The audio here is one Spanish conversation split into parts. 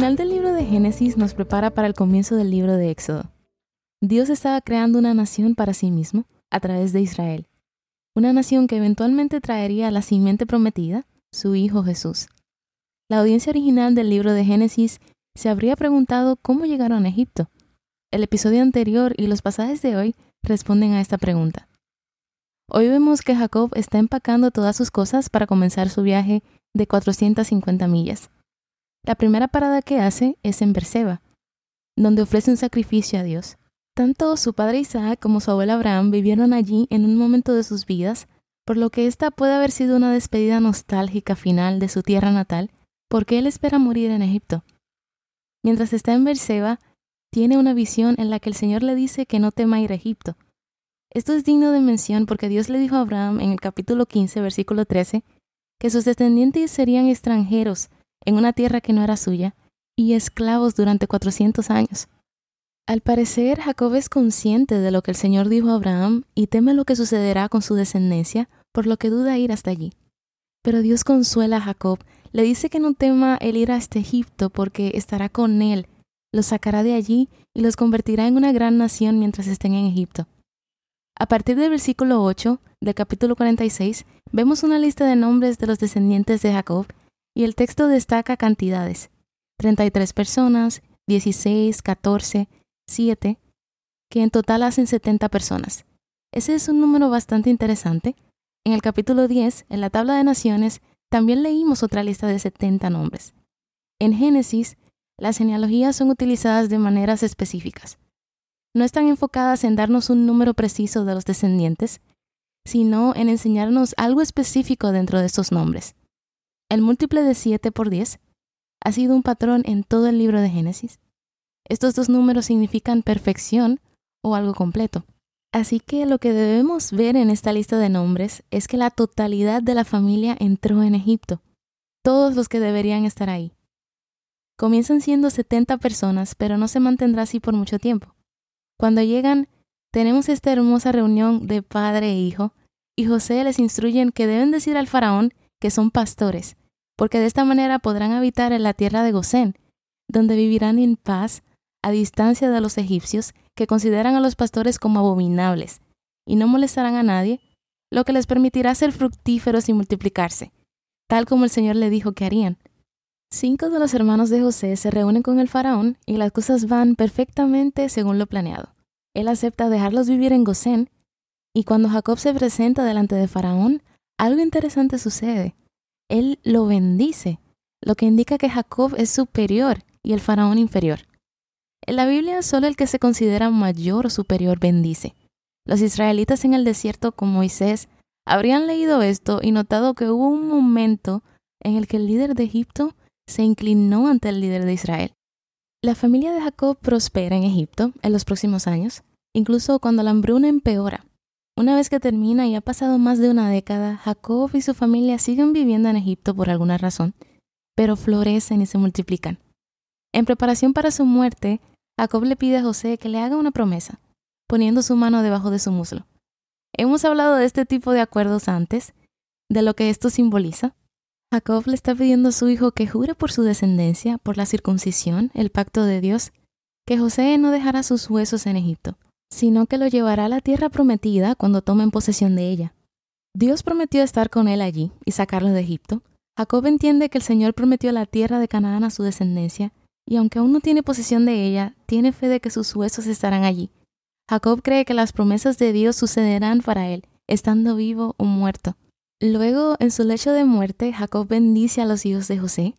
Final del libro de Génesis nos prepara para el comienzo del libro de Éxodo. Dios estaba creando una nación para sí mismo a través de Israel, una nación que eventualmente traería la simiente prometida, su Hijo Jesús. La audiencia original del libro de Génesis se habría preguntado cómo llegaron a Egipto. El episodio anterior y los pasajes de hoy responden a esta pregunta. Hoy vemos que Jacob está empacando todas sus cosas para comenzar su viaje de 450 millas. La primera parada que hace es en Berseba, donde ofrece un sacrificio a Dios. Tanto su padre Isaac como su abuelo Abraham vivieron allí en un momento de sus vidas, por lo que esta puede haber sido una despedida nostálgica final de su tierra natal, porque él espera morir en Egipto. Mientras está en Berseba, tiene una visión en la que el Señor le dice que no tema ir a Egipto. Esto es digno de mención porque Dios le dijo a Abraham en el capítulo 15, versículo 13, que sus descendientes serían extranjeros en una tierra que no era suya, y esclavos durante cuatrocientos años. Al parecer, Jacob es consciente de lo que el Señor dijo a Abraham y teme lo que sucederá con su descendencia, por lo que duda ir hasta allí. Pero Dios consuela a Jacob, le dice que no tema el ir hasta Egipto porque estará con él, los sacará de allí y los convertirá en una gran nación mientras estén en Egipto. A partir del versículo 8 del capítulo 46, vemos una lista de nombres de los descendientes de Jacob y el texto destaca cantidades, 33 personas, 16, 14, 7, que en total hacen 70 personas. Ese es un número bastante interesante. En el capítulo 10, en la tabla de naciones, también leímos otra lista de 70 nombres. En Génesis, las genealogías son utilizadas de maneras específicas. No están enfocadas en darnos un número preciso de los descendientes, sino en enseñarnos algo específico dentro de estos nombres. El múltiple de 7 por 10 ha sido un patrón en todo el libro de Génesis. Estos dos números significan perfección o algo completo. Así que lo que debemos ver en esta lista de nombres es que la totalidad de la familia entró en Egipto, todos los que deberían estar ahí. Comienzan siendo 70 personas, pero no se mantendrá así por mucho tiempo. Cuando llegan, tenemos esta hermosa reunión de padre e hijo, y José les instruyen que deben decir al faraón que son pastores, porque de esta manera podrán habitar en la tierra de Gosén, donde vivirán en paz a distancia de los egipcios que consideran a los pastores como abominables, y no molestarán a nadie, lo que les permitirá ser fructíferos y multiplicarse, tal como el Señor le dijo que harían. Cinco de los hermanos de José se reúnen con el faraón y las cosas van perfectamente según lo planeado. Él acepta dejarlos vivir en Gosén, y cuando Jacob se presenta delante de faraón, algo interesante sucede él lo bendice, lo que indica que Jacob es superior y el faraón inferior. En la Biblia solo el que se considera mayor o superior bendice. Los israelitas en el desierto con Moisés habrían leído esto y notado que hubo un momento en el que el líder de Egipto se inclinó ante el líder de Israel. La familia de Jacob prospera en Egipto en los próximos años, incluso cuando la hambruna empeora una vez que termina y ha pasado más de una década, Jacob y su familia siguen viviendo en Egipto por alguna razón, pero florecen y se multiplican. En preparación para su muerte, Jacob le pide a José que le haga una promesa, poniendo su mano debajo de su muslo. Hemos hablado de este tipo de acuerdos antes, de lo que esto simboliza. Jacob le está pidiendo a su hijo que jure por su descendencia, por la circuncisión, el pacto de Dios, que José no dejará sus huesos en Egipto sino que lo llevará a la tierra prometida cuando tomen posesión de ella. Dios prometió estar con él allí y sacarlo de Egipto. Jacob entiende que el Señor prometió la tierra de Canaán a su descendencia, y aunque aún no tiene posesión de ella, tiene fe de que sus huesos estarán allí. Jacob cree que las promesas de Dios sucederán para él, estando vivo o muerto. Luego, en su lecho de muerte, Jacob bendice a los hijos de José.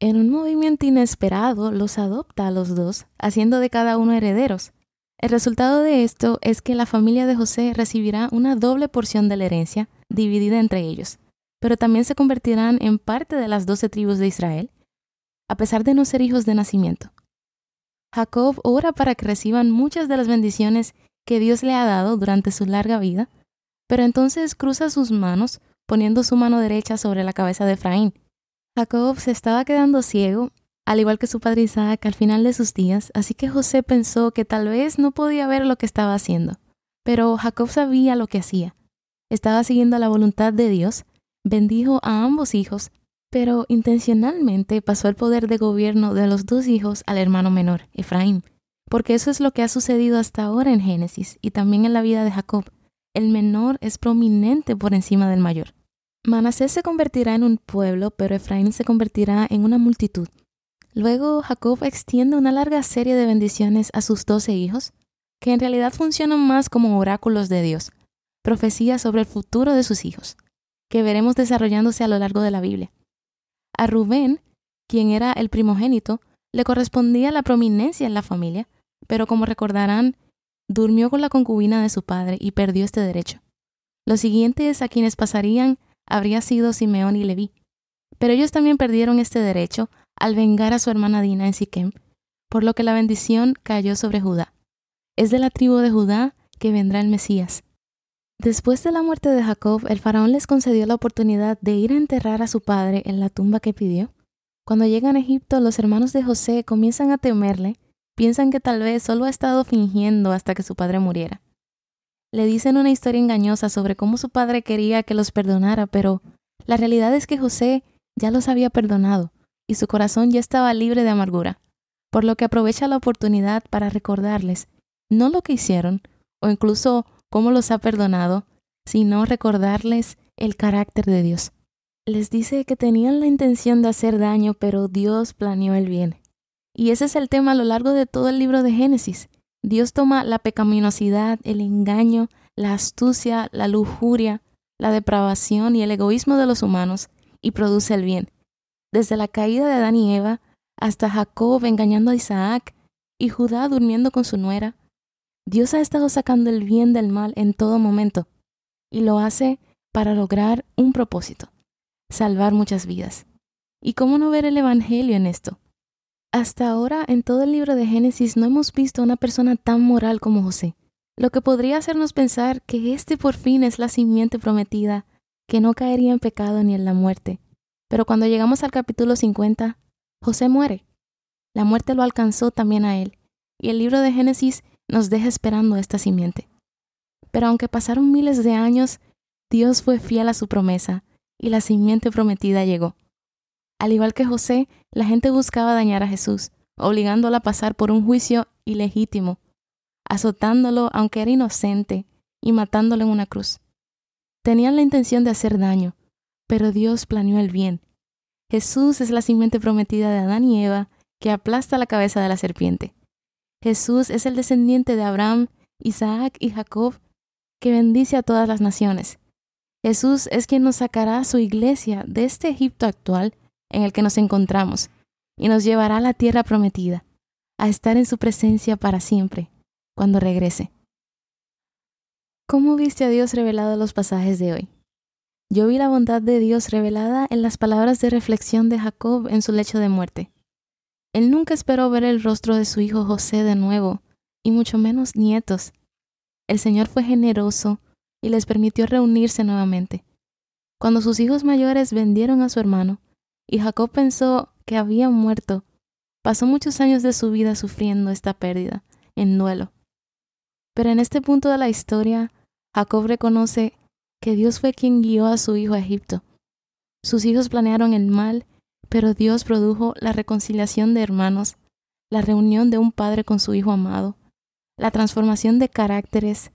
En un movimiento inesperado, los adopta a los dos, haciendo de cada uno herederos. El resultado de esto es que la familia de José recibirá una doble porción de la herencia, dividida entre ellos, pero también se convertirán en parte de las doce tribus de Israel. a pesar de no ser hijos de nacimiento. Jacob ora para que reciban muchas de las bendiciones que Dios le ha dado durante su larga vida, pero entonces cruza sus manos poniendo su mano derecha sobre la cabeza de Efraín. Jacob se estaba quedando ciego, al igual que su padre Isaac al final de sus días, así que José pensó que tal vez no podía ver lo que estaba haciendo. Pero Jacob sabía lo que hacía. Estaba siguiendo la voluntad de Dios, bendijo a ambos hijos, pero intencionalmente pasó el poder de gobierno de los dos hijos al hermano menor, Efraín, porque eso es lo que ha sucedido hasta ahora en Génesis y también en la vida de Jacob. El menor es prominente por encima del mayor. Manasés se convertirá en un pueblo, pero Efraín se convertirá en una multitud. Luego Jacob extiende una larga serie de bendiciones a sus doce hijos, que en realidad funcionan más como oráculos de Dios, profecías sobre el futuro de sus hijos, que veremos desarrollándose a lo largo de la Biblia. A Rubén, quien era el primogénito, le correspondía la prominencia en la familia, pero como recordarán, durmió con la concubina de su padre y perdió este derecho. Los siguientes a quienes pasarían habría sido Simeón y Leví, pero ellos también perdieron este derecho al vengar a su hermana Dina en Siquem, por lo que la bendición cayó sobre Judá. Es de la tribu de Judá que vendrá el Mesías. Después de la muerte de Jacob, el faraón les concedió la oportunidad de ir a enterrar a su padre en la tumba que pidió. Cuando llegan a Egipto, los hermanos de José comienzan a temerle, piensan que tal vez solo ha estado fingiendo hasta que su padre muriera. Le dicen una historia engañosa sobre cómo su padre quería que los perdonara, pero la realidad es que José ya los había perdonado y su corazón ya estaba libre de amargura, por lo que aprovecha la oportunidad para recordarles no lo que hicieron, o incluso cómo los ha perdonado, sino recordarles el carácter de Dios. Les dice que tenían la intención de hacer daño, pero Dios planeó el bien. Y ese es el tema a lo largo de todo el libro de Génesis. Dios toma la pecaminosidad, el engaño, la astucia, la lujuria, la depravación y el egoísmo de los humanos y produce el bien. Desde la caída de Adán y Eva hasta Jacob engañando a Isaac y Judá durmiendo con su nuera, Dios ha estado sacando el bien del mal en todo momento y lo hace para lograr un propósito, salvar muchas vidas. ¿Y cómo no ver el Evangelio en esto? Hasta ahora en todo el libro de Génesis no hemos visto a una persona tan moral como José, lo que podría hacernos pensar que este por fin es la simiente prometida, que no caería en pecado ni en la muerte. Pero cuando llegamos al capítulo 50, José muere. La muerte lo alcanzó también a él, y el libro de Génesis nos deja esperando esta simiente. Pero aunque pasaron miles de años, Dios fue fiel a su promesa y la simiente prometida llegó. Al igual que José, la gente buscaba dañar a Jesús, obligándolo a pasar por un juicio ilegítimo, azotándolo aunque era inocente y matándolo en una cruz. Tenían la intención de hacer daño, pero Dios planeó el bien. Jesús es la simiente prometida de Adán y Eva que aplasta la cabeza de la serpiente. Jesús es el descendiente de Abraham, Isaac y Jacob, que bendice a todas las naciones. Jesús es quien nos sacará a su iglesia de este Egipto actual en el que nos encontramos y nos llevará a la tierra prometida, a estar en su presencia para siempre, cuando regrese. ¿Cómo viste a Dios revelado en los pasajes de hoy? Yo vi la bondad de Dios revelada en las palabras de reflexión de Jacob en su lecho de muerte. Él nunca esperó ver el rostro de su hijo José de nuevo, y mucho menos nietos. El Señor fue generoso y les permitió reunirse nuevamente. Cuando sus hijos mayores vendieron a su hermano, y Jacob pensó que había muerto, pasó muchos años de su vida sufriendo esta pérdida, en duelo. Pero en este punto de la historia, Jacob reconoce que Dios fue quien guió a su hijo a Egipto. Sus hijos planearon el mal pero Dios produjo la reconciliación de hermanos, la reunión de un padre con su hijo amado, la transformación de caracteres,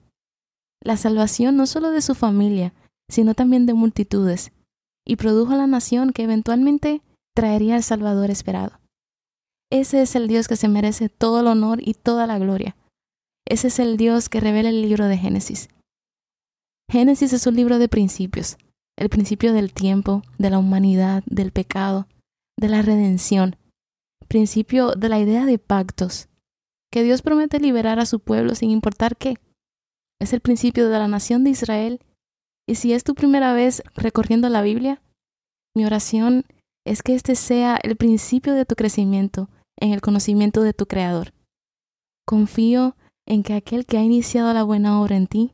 la salvación no solo de su familia, sino también de multitudes, y produjo la nación que eventualmente traería al Salvador esperado. Ese es el Dios que se merece todo el honor y toda la gloria. Ese es el Dios que revela el libro de Génesis. Génesis es un libro de principios, el principio del tiempo, de la humanidad, del pecado, de la redención, principio de la idea de pactos, que Dios promete liberar a su pueblo sin importar qué. Es el principio de la nación de Israel. Y si es tu primera vez recorriendo la Biblia, mi oración es que este sea el principio de tu crecimiento en el conocimiento de tu Creador. Confío en que aquel que ha iniciado la buena obra en ti,